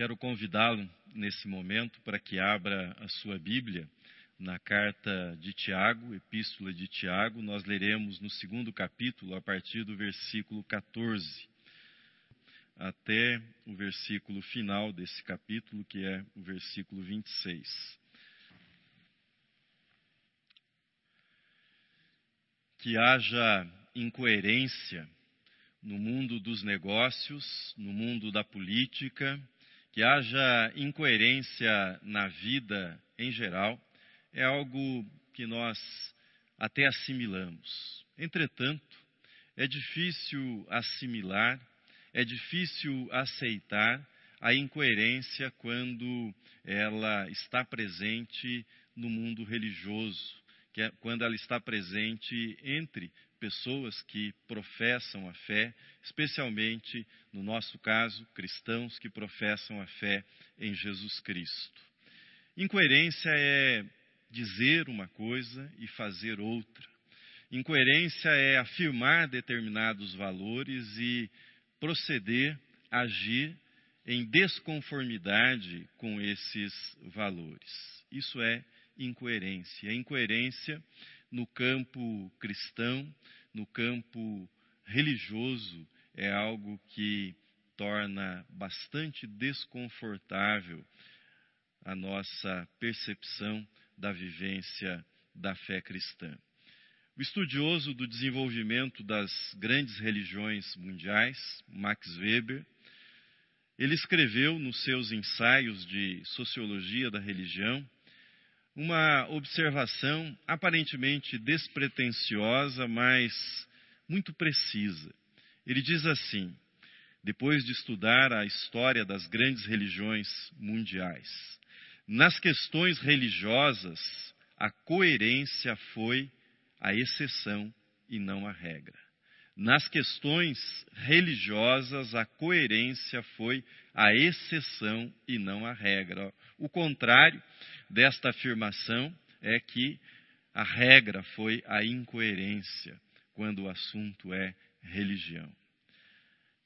Quero convidá-lo nesse momento para que abra a sua Bíblia na carta de Tiago, Epístola de Tiago. Nós leremos no segundo capítulo, a partir do versículo 14, até o versículo final desse capítulo, que é o versículo 26. Que haja incoerência no mundo dos negócios, no mundo da política, que haja incoerência na vida em geral, é algo que nós até assimilamos. Entretanto, é difícil assimilar, é difícil aceitar a incoerência quando ela está presente no mundo religioso, é quando ela está presente entre pessoas que professam a fé, especialmente, no nosso caso, cristãos que professam a fé em Jesus Cristo. Incoerência é dizer uma coisa e fazer outra. Incoerência é afirmar determinados valores e proceder, agir em desconformidade com esses valores. Isso é incoerência. A incoerência no campo cristão, no campo religioso, é algo que torna bastante desconfortável a nossa percepção da vivência da fé cristã. O estudioso do desenvolvimento das grandes religiões mundiais, Max Weber, ele escreveu nos seus ensaios de sociologia da religião uma observação aparentemente despretensiosa, mas muito precisa. Ele diz assim: depois de estudar a história das grandes religiões mundiais, nas questões religiosas, a coerência foi a exceção e não a regra. Nas questões religiosas, a coerência foi a exceção e não a regra. O contrário desta afirmação é que a regra foi a incoerência quando o assunto é religião.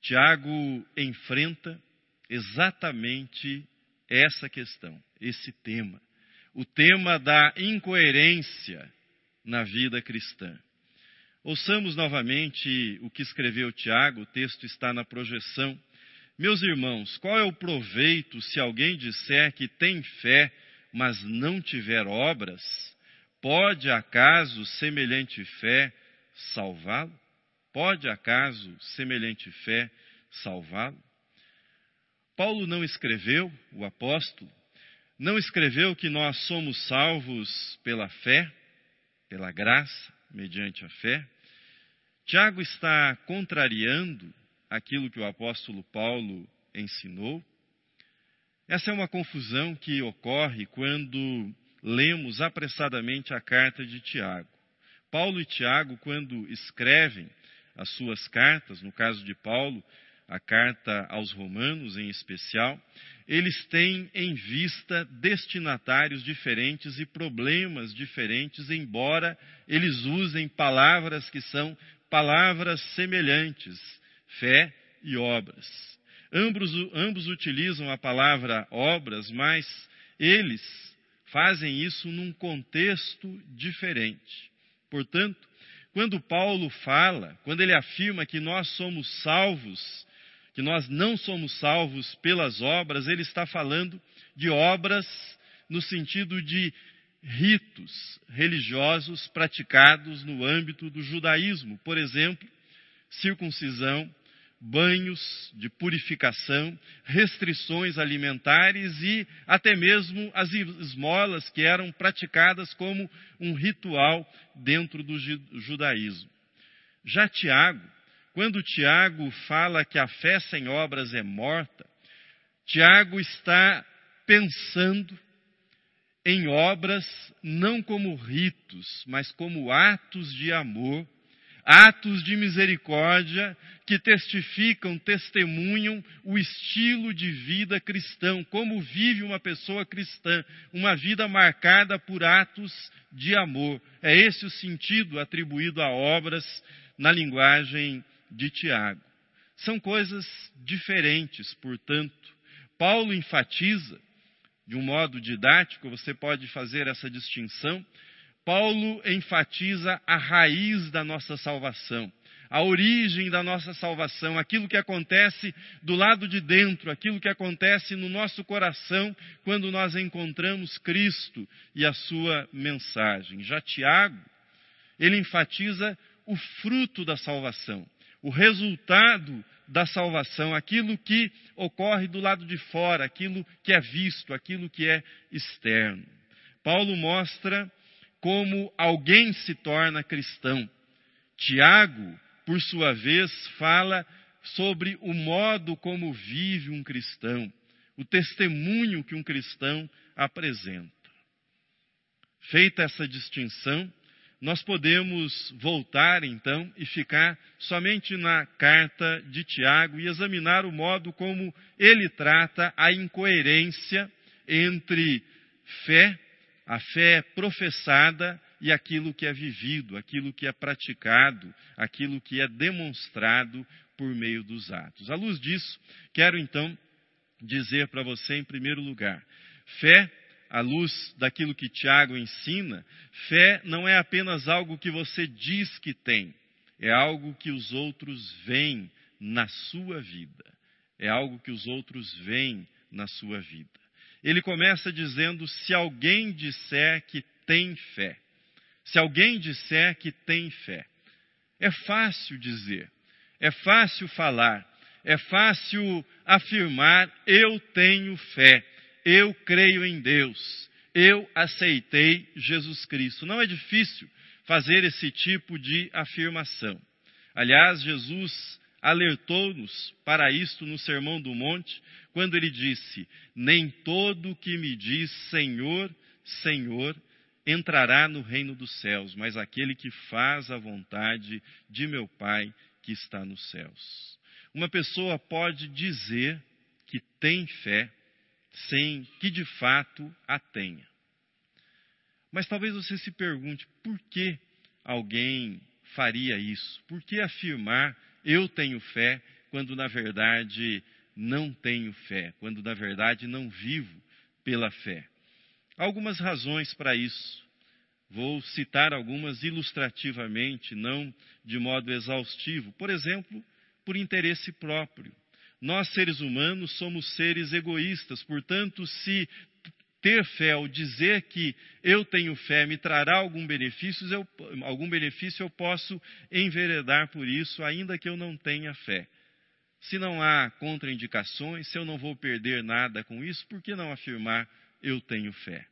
Tiago enfrenta exatamente essa questão, esse tema, o tema da incoerência na vida cristã. Ouçamos novamente o que escreveu Tiago, o texto está na projeção. Meus irmãos, qual é o proveito se alguém disser que tem fé mas não tiver obras, pode acaso semelhante fé salvá-lo? Pode acaso semelhante fé salvá-lo? Paulo não escreveu, o apóstolo, não escreveu que nós somos salvos pela fé, pela graça, mediante a fé. Tiago está contrariando aquilo que o apóstolo Paulo ensinou. Essa é uma confusão que ocorre quando lemos apressadamente a carta de Tiago. Paulo e Tiago, quando escrevem as suas cartas, no caso de Paulo, a carta aos Romanos em especial, eles têm em vista destinatários diferentes e problemas diferentes, embora eles usem palavras que são palavras semelhantes, fé e obras. Ambos, ambos utilizam a palavra obras, mas eles fazem isso num contexto diferente. Portanto, quando Paulo fala, quando ele afirma que nós somos salvos, que nós não somos salvos pelas obras, ele está falando de obras no sentido de ritos religiosos praticados no âmbito do judaísmo. Por exemplo, circuncisão, banhos de purificação, restrições alimentares e até mesmo as esmolas que eram praticadas como um ritual dentro do judaísmo. Já Tiago, quando Tiago fala que a fé sem obras é morta, Tiago está pensando em obras não como ritos, mas como atos de amor atos de misericórdia que testificam, testemunham o estilo de vida cristão, como vive uma pessoa cristã, uma vida marcada por atos de amor. É esse o sentido atribuído a obras na linguagem de Tiago. São coisas diferentes, portanto, Paulo enfatiza, de um modo didático, você pode fazer essa distinção. Paulo enfatiza a raiz da nossa salvação, a origem da nossa salvação, aquilo que acontece do lado de dentro, aquilo que acontece no nosso coração quando nós encontramos Cristo e a sua mensagem. Já Tiago, ele enfatiza o fruto da salvação, o resultado da salvação, aquilo que ocorre do lado de fora, aquilo que é visto, aquilo que é externo. Paulo mostra como alguém se torna cristão. Tiago, por sua vez, fala sobre o modo como vive um cristão, o testemunho que um cristão apresenta. Feita essa distinção, nós podemos voltar então e ficar somente na carta de Tiago e examinar o modo como ele trata a incoerência entre fé, a fé professada e aquilo que é vivido, aquilo que é praticado, aquilo que é demonstrado por meio dos atos. À luz disso, quero então dizer para você, em primeiro lugar, fé à luz daquilo que Tiago ensina, fé não é apenas algo que você diz que tem, é algo que os outros veem na sua vida. É algo que os outros veem na sua vida. Ele começa dizendo: se alguém disser que tem fé, se alguém disser que tem fé. É fácil dizer, é fácil falar, é fácil afirmar: eu tenho fé eu creio em Deus, eu aceitei Jesus Cristo. Não é difícil fazer esse tipo de afirmação. Aliás, Jesus alertou-nos para isto no Sermão do Monte, quando ele disse: Nem todo que me diz Senhor, Senhor, entrará no reino dos céus, mas aquele que faz a vontade de meu Pai que está nos céus. Uma pessoa pode dizer que tem fé, sem que de fato a tenha. Mas talvez você se pergunte por que alguém faria isso? Por que afirmar eu tenho fé quando na verdade não tenho fé, quando na verdade não vivo pela fé? Há algumas razões para isso. Vou citar algumas ilustrativamente, não de modo exaustivo. Por exemplo, por interesse próprio. Nós, seres humanos, somos seres egoístas, portanto, se ter fé ou dizer que eu tenho fé me trará algum benefício, eu, algum benefício, eu posso enveredar por isso, ainda que eu não tenha fé. Se não há contraindicações, se eu não vou perder nada com isso, por que não afirmar eu tenho fé?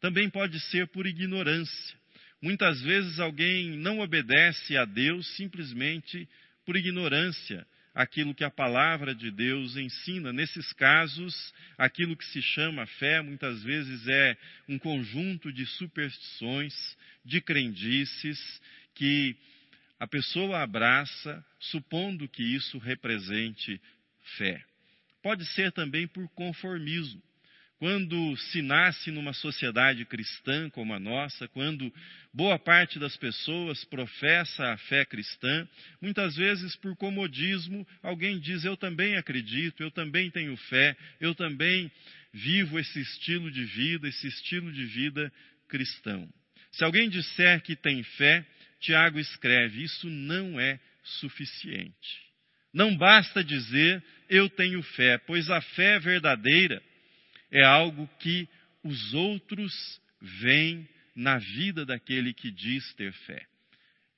Também pode ser por ignorância. Muitas vezes alguém não obedece a Deus simplesmente por ignorância aquilo que a palavra de Deus ensina. Nesses casos, aquilo que se chama fé muitas vezes é um conjunto de superstições, de crendices que a pessoa abraça, supondo que isso represente fé. Pode ser também por conformismo. Quando se nasce numa sociedade cristã como a nossa, quando boa parte das pessoas professa a fé cristã, muitas vezes por comodismo, alguém diz: Eu também acredito, eu também tenho fé, eu também vivo esse estilo de vida, esse estilo de vida cristão. Se alguém disser que tem fé, Tiago escreve: Isso não é suficiente. Não basta dizer eu tenho fé, pois a fé verdadeira é algo que os outros veem na vida daquele que diz ter fé.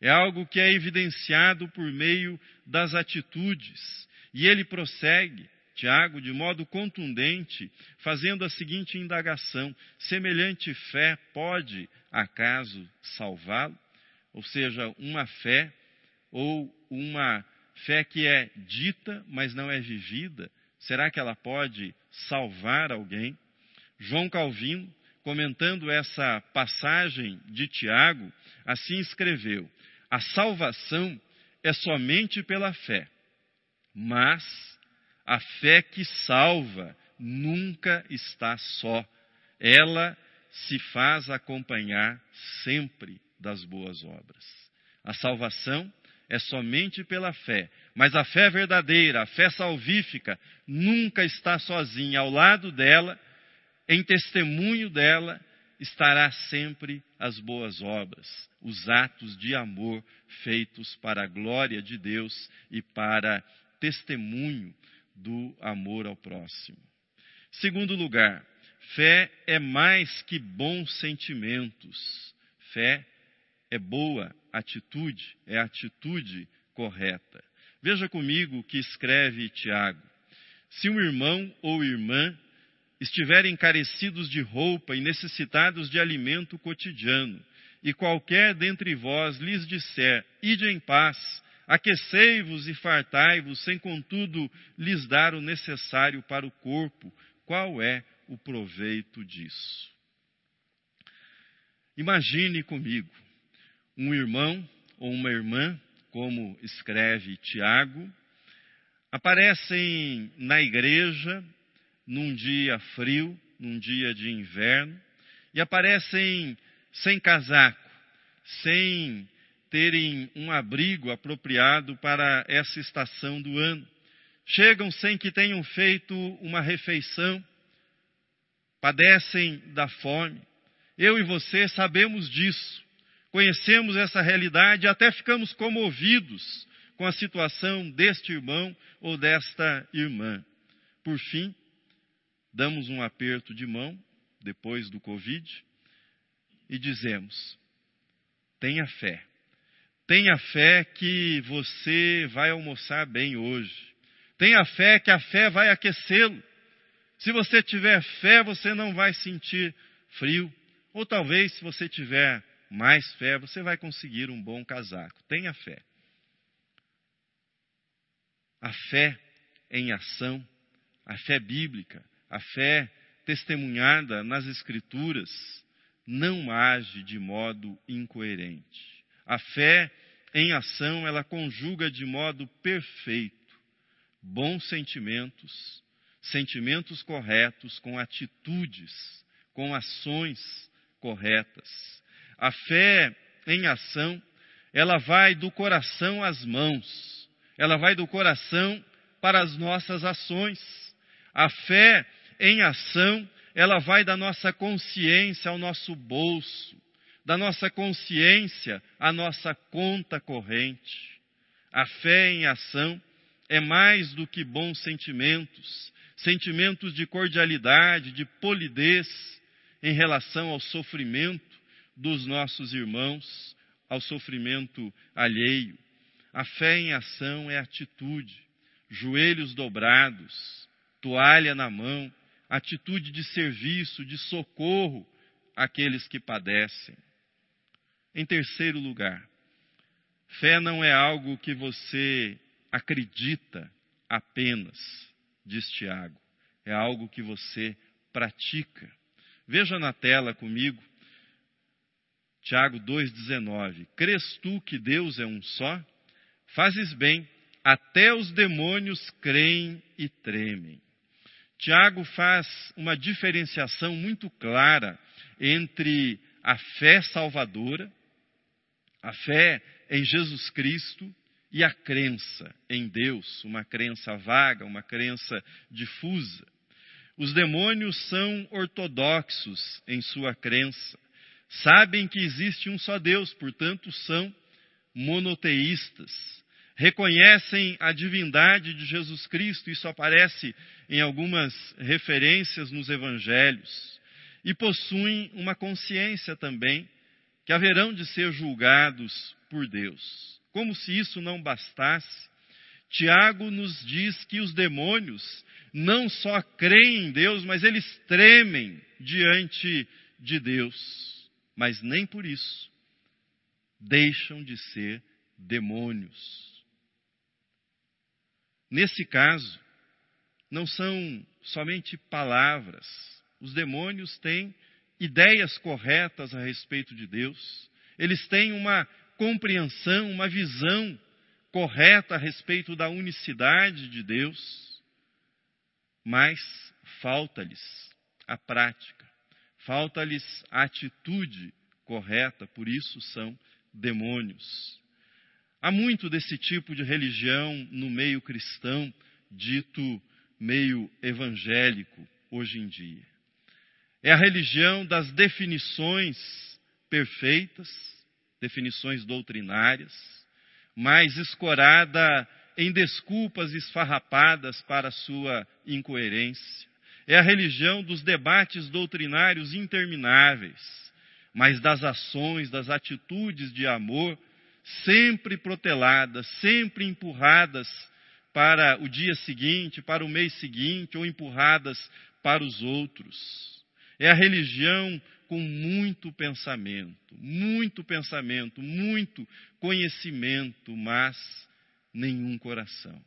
É algo que é evidenciado por meio das atitudes. E ele prossegue, Tiago, de modo contundente, fazendo a seguinte indagação: semelhante fé pode, acaso, salvá-lo? Ou seja, uma fé ou uma fé que é dita, mas não é vivida, será que ela pode salvar alguém. João Calvino, comentando essa passagem de Tiago, assim escreveu: A salvação é somente pela fé, mas a fé que salva nunca está só. Ela se faz acompanhar sempre das boas obras. A salvação é somente pela fé. Mas a fé verdadeira, a fé salvífica, nunca está sozinha. Ao lado dela, em testemunho dela, estará sempre as boas obras, os atos de amor feitos para a glória de Deus e para testemunho do amor ao próximo. Segundo lugar, fé é mais que bons sentimentos. Fé é boa atitude, é atitude correta. Veja comigo o que escreve Tiago. Se um irmão ou irmã estiverem carecidos de roupa e necessitados de alimento cotidiano, e qualquer dentre vós lhes disser: Ide em paz, aquecei-vos e fartai-vos, sem contudo lhes dar o necessário para o corpo, qual é o proveito disso? Imagine comigo um irmão ou uma irmã, como escreve Tiago, aparecem na igreja num dia frio, num dia de inverno, e aparecem sem casaco, sem terem um abrigo apropriado para essa estação do ano. Chegam sem que tenham feito uma refeição, padecem da fome. Eu e você sabemos disso, conhecemos essa realidade e até ficamos comovidos com a situação deste irmão ou desta irmã. Por fim, damos um aperto de mão, depois do Covid, e dizemos: tenha fé. Tenha fé que você vai almoçar bem hoje. Tenha fé que a fé vai aquecê-lo. Se você tiver fé, você não vai sentir frio. Ou talvez, se você tiver mais fé, você vai conseguir um bom casaco. Tenha fé. A fé em ação, a fé bíblica, a fé testemunhada nas Escrituras não age de modo incoerente. A fé em ação, ela conjuga de modo perfeito bons sentimentos, sentimentos corretos com atitudes, com ações corretas. A fé em ação, ela vai do coração às mãos, ela vai do coração para as nossas ações. A fé em ação, ela vai da nossa consciência ao nosso bolso, da nossa consciência à nossa conta corrente. A fé em ação é mais do que bons sentimentos, sentimentos de cordialidade, de polidez em relação ao sofrimento dos nossos irmãos, ao sofrimento alheio. A fé em ação é atitude, joelhos dobrados, toalha na mão, atitude de serviço, de socorro àqueles que padecem. Em terceiro lugar, fé não é algo que você acredita apenas, diz Tiago, é algo que você pratica. Veja na tela comigo, Tiago 2,19: Crês tu que Deus é um só? Fazes bem, até os demônios creem e tremem. Tiago faz uma diferenciação muito clara entre a fé salvadora, a fé em Jesus Cristo e a crença em Deus, uma crença vaga, uma crença difusa. Os demônios são ortodoxos em sua crença, sabem que existe um só Deus, portanto são monoteístas. Reconhecem a divindade de Jesus Cristo, isso aparece em algumas referências nos evangelhos, e possuem uma consciência também que haverão de ser julgados por Deus. Como se isso não bastasse, Tiago nos diz que os demônios não só creem em Deus, mas eles tremem diante de Deus, mas nem por isso deixam de ser demônios. Nesse caso, não são somente palavras. Os demônios têm ideias corretas a respeito de Deus. Eles têm uma compreensão, uma visão correta a respeito da unicidade de Deus. Mas falta-lhes a prática, falta-lhes a atitude correta, por isso são demônios. Há muito desse tipo de religião no meio cristão, dito meio evangélico, hoje em dia. É a religião das definições perfeitas, definições doutrinárias, mas escorada em desculpas esfarrapadas para sua incoerência. É a religião dos debates doutrinários intermináveis, mas das ações, das atitudes de amor sempre proteladas, sempre empurradas para o dia seguinte, para o mês seguinte, ou empurradas para os outros. É a religião com muito pensamento, muito pensamento, muito conhecimento, mas nenhum coração,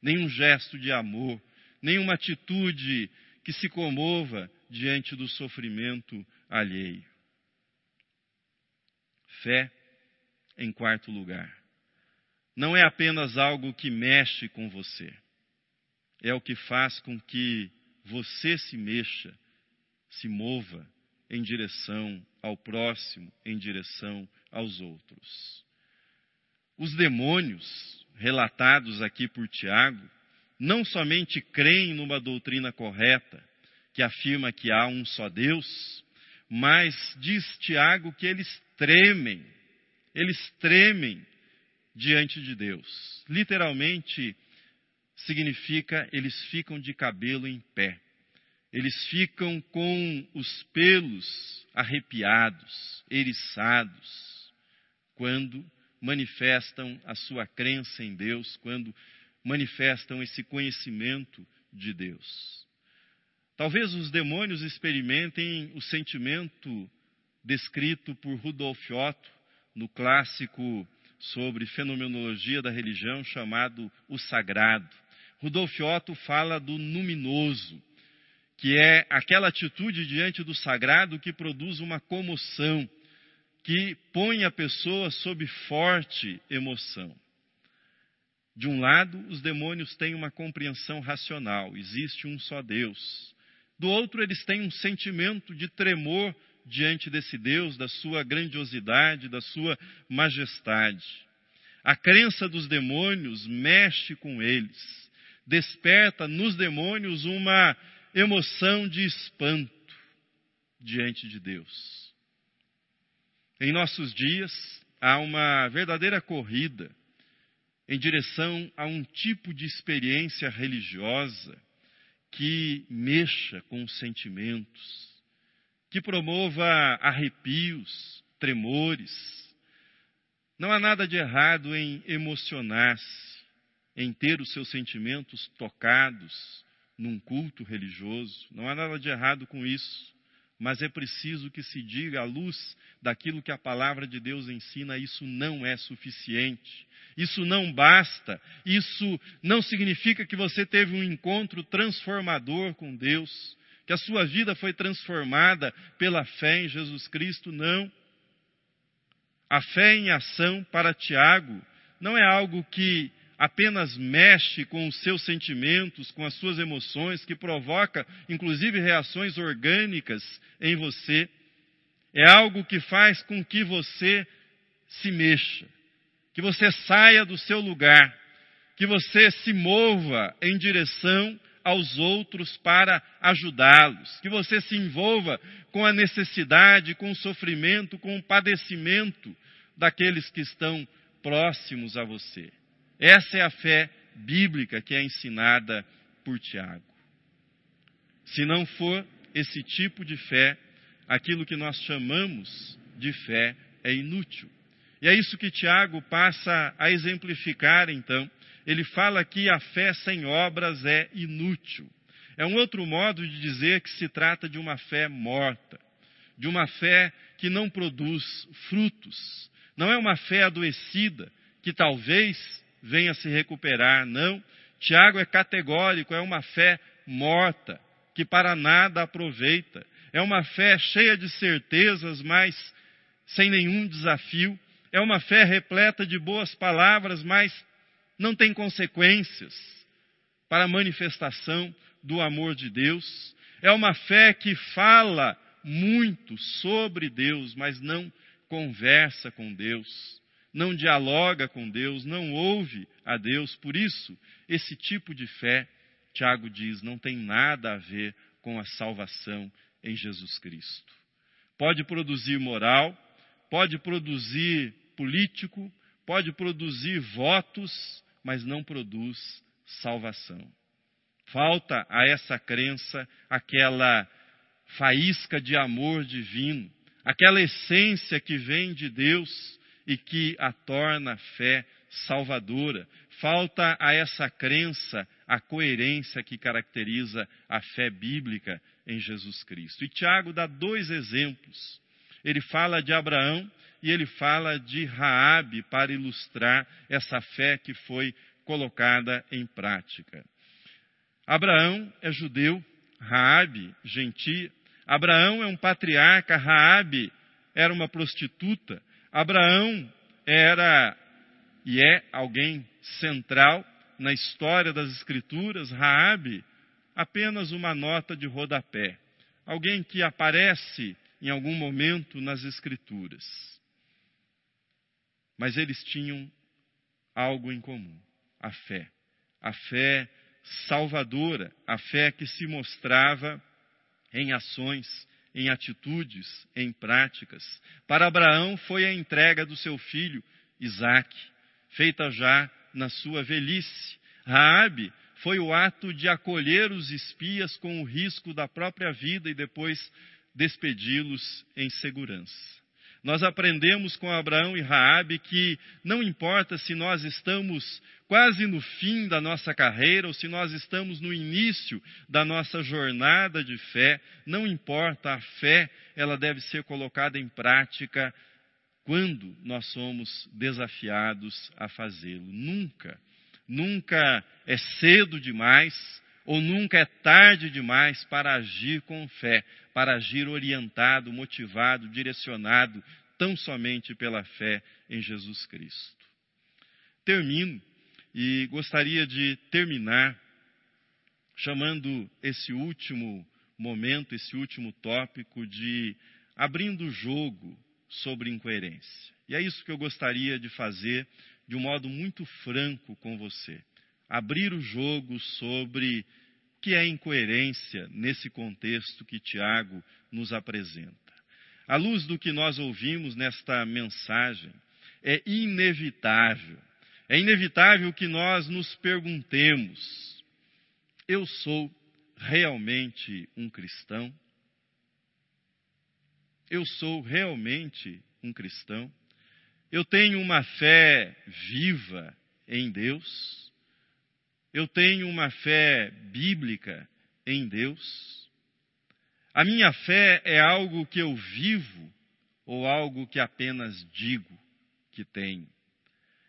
nenhum gesto de amor, nenhuma atitude que se comova diante do sofrimento alheio. Fé, em quarto lugar, não é apenas algo que mexe com você, é o que faz com que você se mexa, se mova em direção ao próximo, em direção aos outros. Os demônios, relatados aqui por Tiago, não somente creem numa doutrina correta, que afirma que há um só Deus, mas diz Tiago que eles tremem, eles tremem diante de Deus. Literalmente significa eles ficam de cabelo em pé. Eles ficam com os pelos arrepiados, eriçados, quando manifestam a sua crença em Deus, quando manifestam esse conhecimento de Deus. Talvez os demônios experimentem o sentimento descrito por Rudolf Otto no clássico sobre fenomenologia da religião chamado O Sagrado. Rudolf Otto fala do luminoso, que é aquela atitude diante do sagrado que produz uma comoção, que põe a pessoa sob forte emoção. De um lado, os demônios têm uma compreensão racional, existe um só Deus. Do outro, eles têm um sentimento de tremor diante desse Deus, da sua grandiosidade, da sua majestade. A crença dos demônios mexe com eles, desperta nos demônios uma emoção de espanto diante de Deus. Em nossos dias, há uma verdadeira corrida em direção a um tipo de experiência religiosa que mexa com os sentimentos, que promova arrepios, tremores. Não há nada de errado em emocionar-se, em ter os seus sentimentos tocados, num culto religioso. Não há nada de errado com isso. Mas é preciso que se diga à luz daquilo que a palavra de Deus ensina, isso não é suficiente. Isso não basta. Isso não significa que você teve um encontro transformador com Deus, que a sua vida foi transformada pela fé em Jesus Cristo, não. A fé em ação para Tiago não é algo que apenas mexe com os seus sentimentos, com as suas emoções, que provoca inclusive reações orgânicas em você. É algo que faz com que você se mexa, que você saia do seu lugar, que você se mova em direção aos outros para ajudá-los, que você se envolva com a necessidade, com o sofrimento, com o padecimento daqueles que estão próximos a você. Essa é a fé bíblica que é ensinada por Tiago. Se não for esse tipo de fé, aquilo que nós chamamos de fé é inútil. E é isso que Tiago passa a exemplificar, então. Ele fala que a fé sem obras é inútil. É um outro modo de dizer que se trata de uma fé morta, de uma fé que não produz frutos. Não é uma fé adoecida, que talvez venha se recuperar. Não. Tiago é categórico, é uma fé morta, que para nada aproveita. É uma fé cheia de certezas, mas sem nenhum desafio. É uma fé repleta de boas palavras, mas não tem consequências para a manifestação do amor de Deus. É uma fé que fala muito sobre Deus, mas não conversa com Deus não dialoga com Deus, não ouve a Deus. Por isso, esse tipo de fé, Tiago diz, não tem nada a ver com a salvação em Jesus Cristo. Pode produzir moral, pode produzir político, pode produzir votos, mas não produz salvação. Falta a essa crença aquela faísca de amor divino, aquela essência que vem de Deus e que a torna fé salvadora. Falta a essa crença a coerência que caracteriza a fé bíblica em Jesus Cristo. E Tiago dá dois exemplos. Ele fala de Abraão e ele fala de Raabe para ilustrar essa fé que foi colocada em prática. Abraão é judeu, Raabe gentia. Abraão é um patriarca, Raabe era uma prostituta. Abraão era e é alguém central na história das escrituras, Raabe, apenas uma nota de rodapé, alguém que aparece em algum momento nas escrituras. Mas eles tinham algo em comum, a fé. A fé salvadora, a fé que se mostrava em ações, em atitudes, em práticas. Para Abraão foi a entrega do seu filho Isaque, feita já na sua velhice. Raabe foi o ato de acolher os espias com o risco da própria vida e depois despedi-los em segurança. Nós aprendemos com Abraão e Raabe que não importa se nós estamos quase no fim da nossa carreira ou se nós estamos no início da nossa jornada de fé, não importa, a fé, ela deve ser colocada em prática quando nós somos desafiados a fazê-lo. Nunca, nunca é cedo demais ou nunca é tarde demais para agir com fé, para agir orientado, motivado, direcionado tão somente pela fé em Jesus Cristo. Termino e gostaria de terminar chamando esse último momento, esse último tópico de abrindo o jogo sobre incoerência. E é isso que eu gostaria de fazer de um modo muito franco com você. Abrir o jogo sobre que é incoerência nesse contexto que Tiago nos apresenta. À luz do que nós ouvimos nesta mensagem, é inevitável, é inevitável que nós nos perguntemos: eu sou realmente um cristão? eu sou realmente um cristão? Eu tenho uma fé viva em Deus? Eu tenho uma fé bíblica em Deus? A minha fé é algo que eu vivo ou algo que apenas digo que tenho?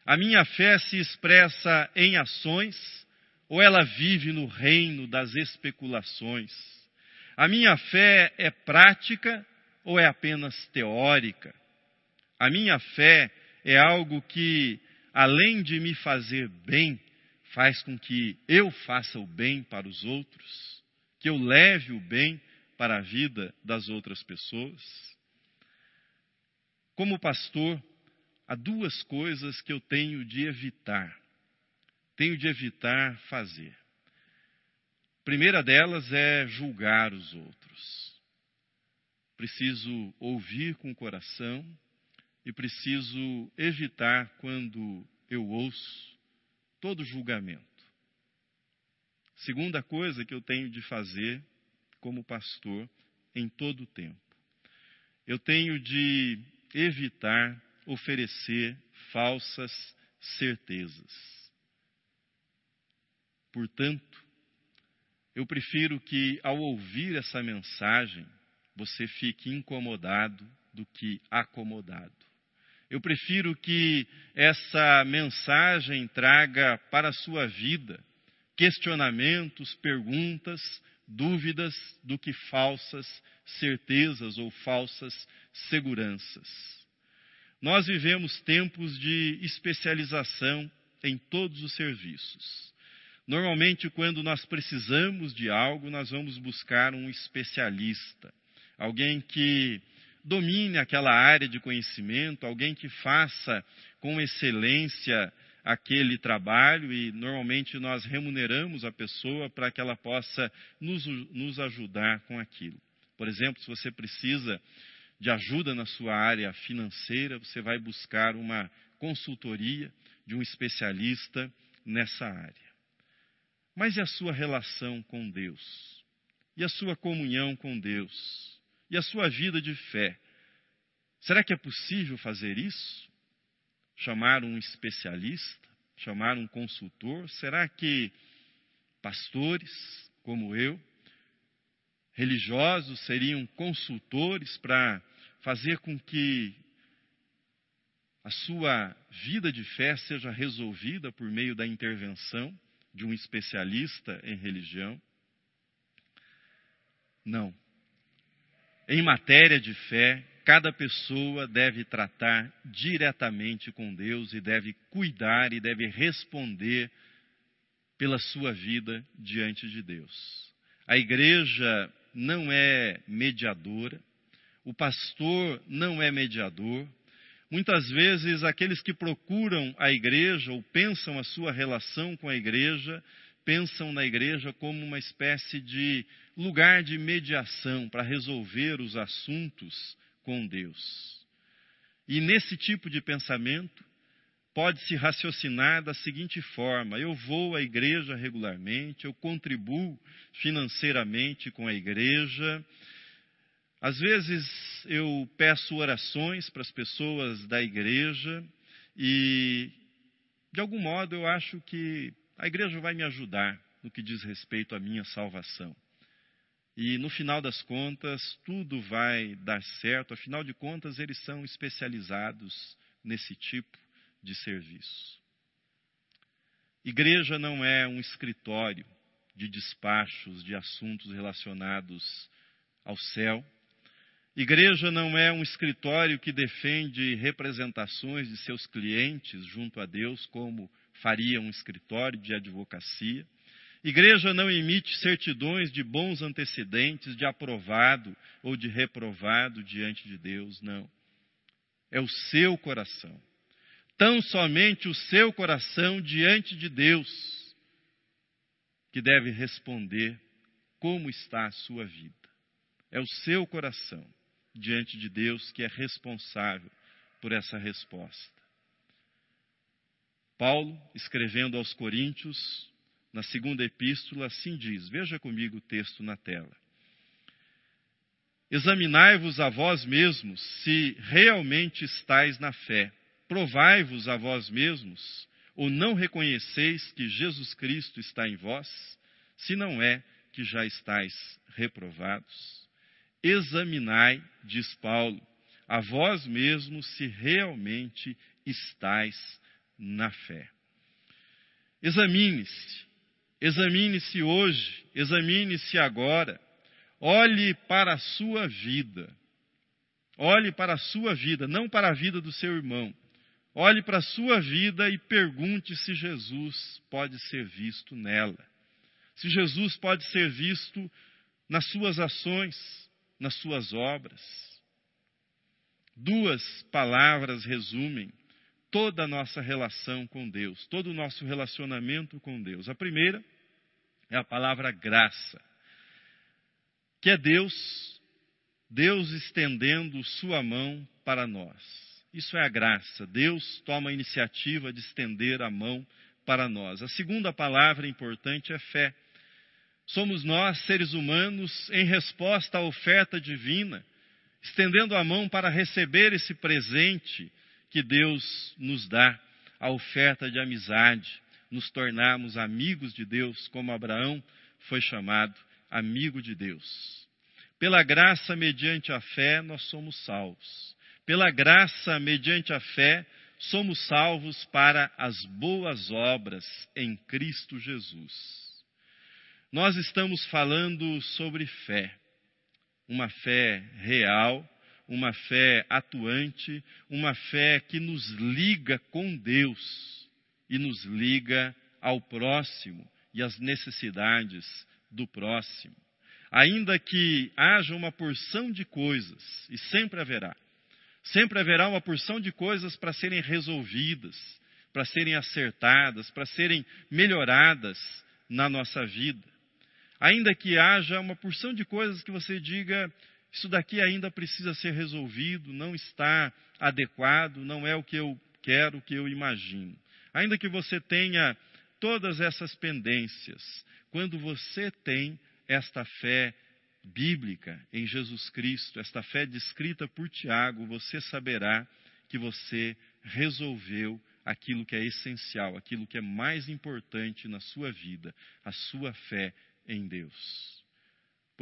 A minha fé se expressa em ações ou ela vive no reino das especulações? A minha fé é prática ou é apenas teórica? A minha fé é algo que, além de me fazer bem, faz com que eu faça o bem para os outros, que eu leve o bem para a vida das outras pessoas. Como pastor, há duas coisas que eu tenho de evitar. Tenho de evitar fazer. A primeira delas é julgar os outros preciso ouvir com o coração e preciso evitar, quando eu ouço, todo julgamento. Segunda coisa que eu tenho de fazer como pastor em todo o tempo. Eu tenho de evitar oferecer falsas certezas. Portanto, eu prefiro que, ao ouvir essa mensagem, você fique incomodado do que acomodado. Eu prefiro que essa mensagem traga para a sua vida questionamentos, perguntas, dúvidas, do que falsas certezas ou falsas seguranças. Nós vivemos tempos de especialização em todos os serviços. Normalmente, quando nós precisamos de algo, nós vamos buscar um especialista alguém que domine aquela área de conhecimento, alguém que faça com excelência aquele trabalho e normalmente nós remuneramos a pessoa para que ela possa nos, nos ajudar com aquilo. Por exemplo, se você precisa de ajuda na sua área financeira, você vai buscar uma consultoria de um especialista nessa área. Mas e a sua relação com Deus? E a sua comunhão com Deus? E a sua vida de fé? Será que é possível fazer isso? Chamar um especialista? Chamar um consultor? Será que pastores como eu, religiosos, seriam consultores para fazer com que a sua vida de fé seja resolvida por meio da intervenção de um especialista em religião? Não. Em matéria de fé, cada pessoa deve tratar diretamente com Deus e deve cuidar e deve responder pela sua vida diante de Deus. A igreja não é mediadora, o pastor não é mediador. Muitas vezes, aqueles que procuram a igreja ou pensam a sua relação com a igreja, pensam na igreja como uma espécie de lugar de mediação para resolver os assuntos com Deus. E nesse tipo de pensamento, pode-se raciocinar da seguinte forma: eu vou à igreja regularmente, eu contribuo financeiramente com a igreja, às vezes eu peço orações para as pessoas da igreja e, de algum modo, eu acho que a igreja vai me ajudar no que diz respeito à minha salvação. E no final das contas, tudo vai dar certo, afinal de contas, eles são especializados nesse tipo de serviço. Igreja não é um escritório de despachos de assuntos relacionados ao céu. Igreja não é um escritório que defende representações de seus clientes junto a Deus, como faria um escritório de advocacia. Igreja não emite certidões de bons antecedentes, de aprovado ou de reprovado diante de Deus, não. É o seu coração. Tão somente o seu coração diante de Deus que deve responder como está a sua vida. É o seu coração diante de Deus que é responsável por essa resposta. Paulo, escrevendo aos Coríntios, na segunda epístola, assim diz: veja comigo o texto na tela. Examinai-vos a vós mesmos se realmente estáis na fé. Provai-vos a vós mesmos, ou não reconheceis que Jesus Cristo está em vós, se não é que já estáis reprovados. Examinai, diz Paulo, a vós mesmos se realmente estáis na fé. Examine-se, examine-se hoje, examine-se agora, olhe para a sua vida, olhe para a sua vida, não para a vida do seu irmão. Olhe para a sua vida e pergunte se Jesus pode ser visto nela. Se Jesus pode ser visto nas suas ações, nas suas obras. Duas palavras resumem toda a nossa relação com Deus, todo o nosso relacionamento com Deus. A primeira é a palavra graça, que é Deus, Deus estendendo sua mão para nós. Isso é a graça. Deus toma a iniciativa de estender a mão para nós. A segunda palavra importante é fé. Somos nós, seres humanos, em resposta à oferta divina, estendendo a mão para receber esse presente que Deus nos dá, a oferta de amizade, nos tornarmos amigos de Deus, como Abraão foi chamado amigo de Deus. Pela graça, mediante a fé, nós somos salvos. Pela graça, mediante a fé, somos salvos para as boas obras em Cristo Jesus. Nós estamos falando sobre fé, uma fé real, uma fé atuante, uma fé que nos liga com Deus e nos liga ao próximo e às necessidades do próximo. ainda que haja uma porção de coisas, e sempre haverá, sempre haverá uma porção de coisas para serem resolvidas, para serem acertadas, para serem melhoradas na nossa vida. Ainda que haja uma porção de coisas que você diga, isso daqui ainda precisa ser resolvido, não está adequado, não é o que eu quero, o que eu imagino. Ainda que você tenha todas essas pendências, quando você tem esta fé bíblica em Jesus Cristo, esta fé descrita por Tiago, você saberá que você resolveu aquilo que é essencial, aquilo que é mais importante na sua vida, a sua fé em Deus.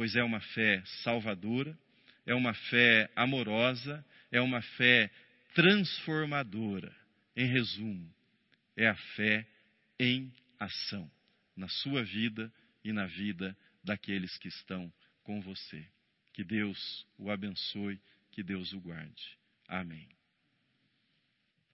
Pois é uma fé salvadora, é uma fé amorosa, é uma fé transformadora. Em resumo, é a fé em ação, na sua vida e na vida daqueles que estão com você. Que Deus o abençoe, que Deus o guarde. Amém.